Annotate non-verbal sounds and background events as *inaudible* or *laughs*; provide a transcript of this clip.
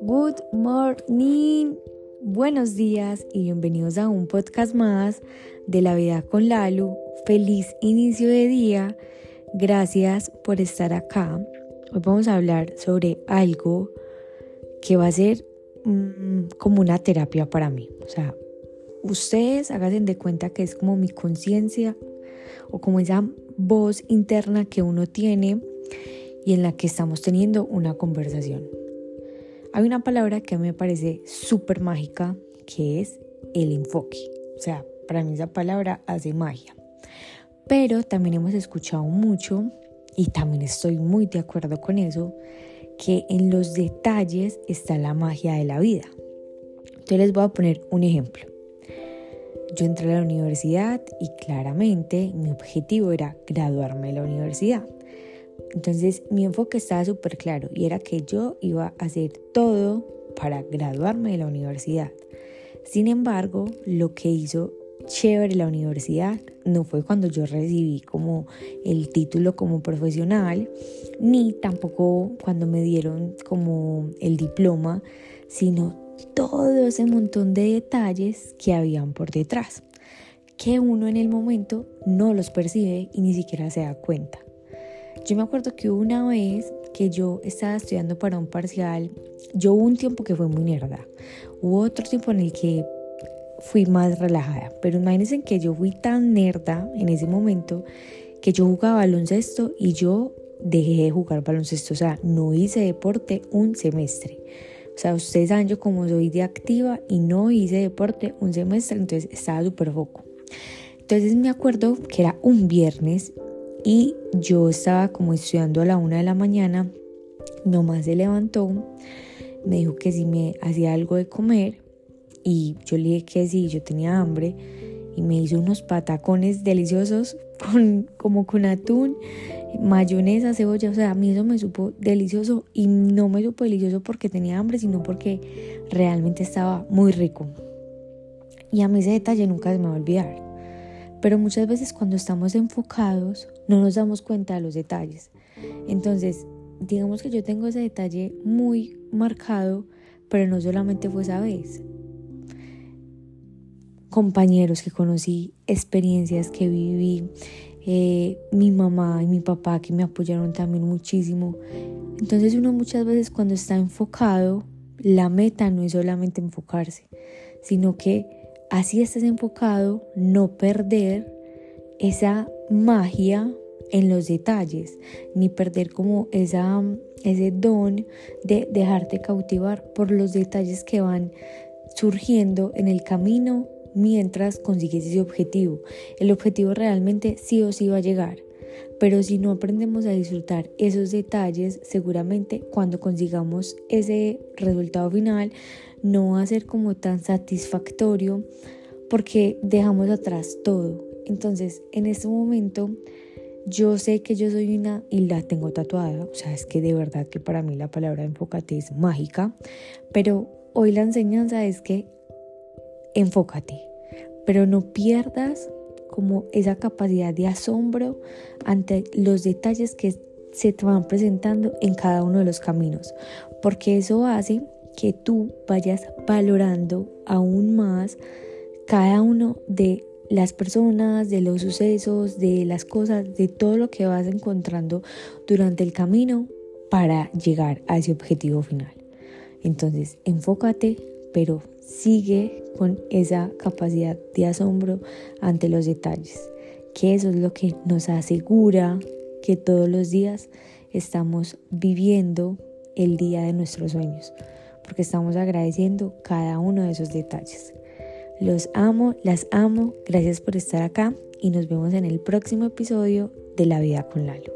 Good morning, buenos días y bienvenidos a un podcast más de la vida con Lalu. Feliz inicio de día, gracias por estar acá. Hoy vamos a hablar sobre algo que va a ser mm, como una terapia para mí. O sea, ustedes hagan de cuenta que es como mi conciencia o como esa voz interna que uno tiene y en la que estamos teniendo una conversación. Hay una palabra que me parece súper mágica, que es el enfoque. O sea, para mí esa palabra hace magia. Pero también hemos escuchado mucho, y también estoy muy de acuerdo con eso, que en los detalles está la magia de la vida. Entonces les voy a poner un ejemplo. Yo entré a la universidad y claramente mi objetivo era graduarme de la universidad. Entonces mi enfoque estaba súper claro y era que yo iba a hacer todo para graduarme de la universidad. Sin embargo, lo que hizo chévere la universidad no fue cuando yo recibí como el título como profesional, ni tampoco cuando me dieron como el diploma, sino todo ese montón de detalles que habían por detrás, que uno en el momento no los percibe y ni siquiera se da cuenta. Yo me acuerdo que una vez que yo estaba estudiando para un parcial, yo hubo un tiempo que fue muy nerda. Hubo otro tiempo en el que fui más relajada, pero imagínense que yo fui tan nerda en ese momento que yo jugaba baloncesto y yo dejé de jugar baloncesto, o sea, no hice deporte un semestre. O sea, ustedes saben yo como soy de activa y no hice deporte un semestre, entonces estaba súper foco. Entonces me acuerdo que era un viernes y yo estaba como estudiando a la una de la mañana, nomás se levantó, me dijo que si me hacía algo de comer y yo le dije que sí, yo tenía hambre y me hizo unos patacones deliciosos *laughs* con, como con atún, mayonesa, cebolla, o sea, a mí eso me supo delicioso y no me supo delicioso porque tenía hambre, sino porque realmente estaba muy rico. Y a mí ese detalle nunca se me va a olvidar. Pero muchas veces cuando estamos enfocados no nos damos cuenta de los detalles. Entonces, digamos que yo tengo ese detalle muy marcado, pero no solamente fue esa vez. Compañeros que conocí, experiencias que viví, eh, mi mamá y mi papá que me apoyaron también muchísimo. Entonces uno muchas veces cuando está enfocado, la meta no es solamente enfocarse, sino que así estés enfocado, no perder esa magia en los detalles, ni perder como esa, ese don de dejarte cautivar por los detalles que van surgiendo en el camino mientras consigues ese objetivo. El objetivo realmente sí o sí va a llegar, pero si no aprendemos a disfrutar esos detalles, seguramente cuando consigamos ese resultado final no va a ser como tan satisfactorio porque dejamos atrás todo. Entonces, en este momento, yo sé que yo soy una y la tengo tatuada, o sea, es que de verdad que para mí la palabra enfócate es mágica, pero hoy la enseñanza es que enfócate, pero no pierdas como esa capacidad de asombro ante los detalles que se te van presentando en cada uno de los caminos, porque eso hace que tú vayas valorando aún más cada uno de las personas, de los sucesos, de las cosas, de todo lo que vas encontrando durante el camino para llegar a ese objetivo final. Entonces, enfócate, pero sigue con esa capacidad de asombro ante los detalles, que eso es lo que nos asegura que todos los días estamos viviendo el día de nuestros sueños, porque estamos agradeciendo cada uno de esos detalles. Los amo, las amo, gracias por estar acá y nos vemos en el próximo episodio de La Vida con Lalo.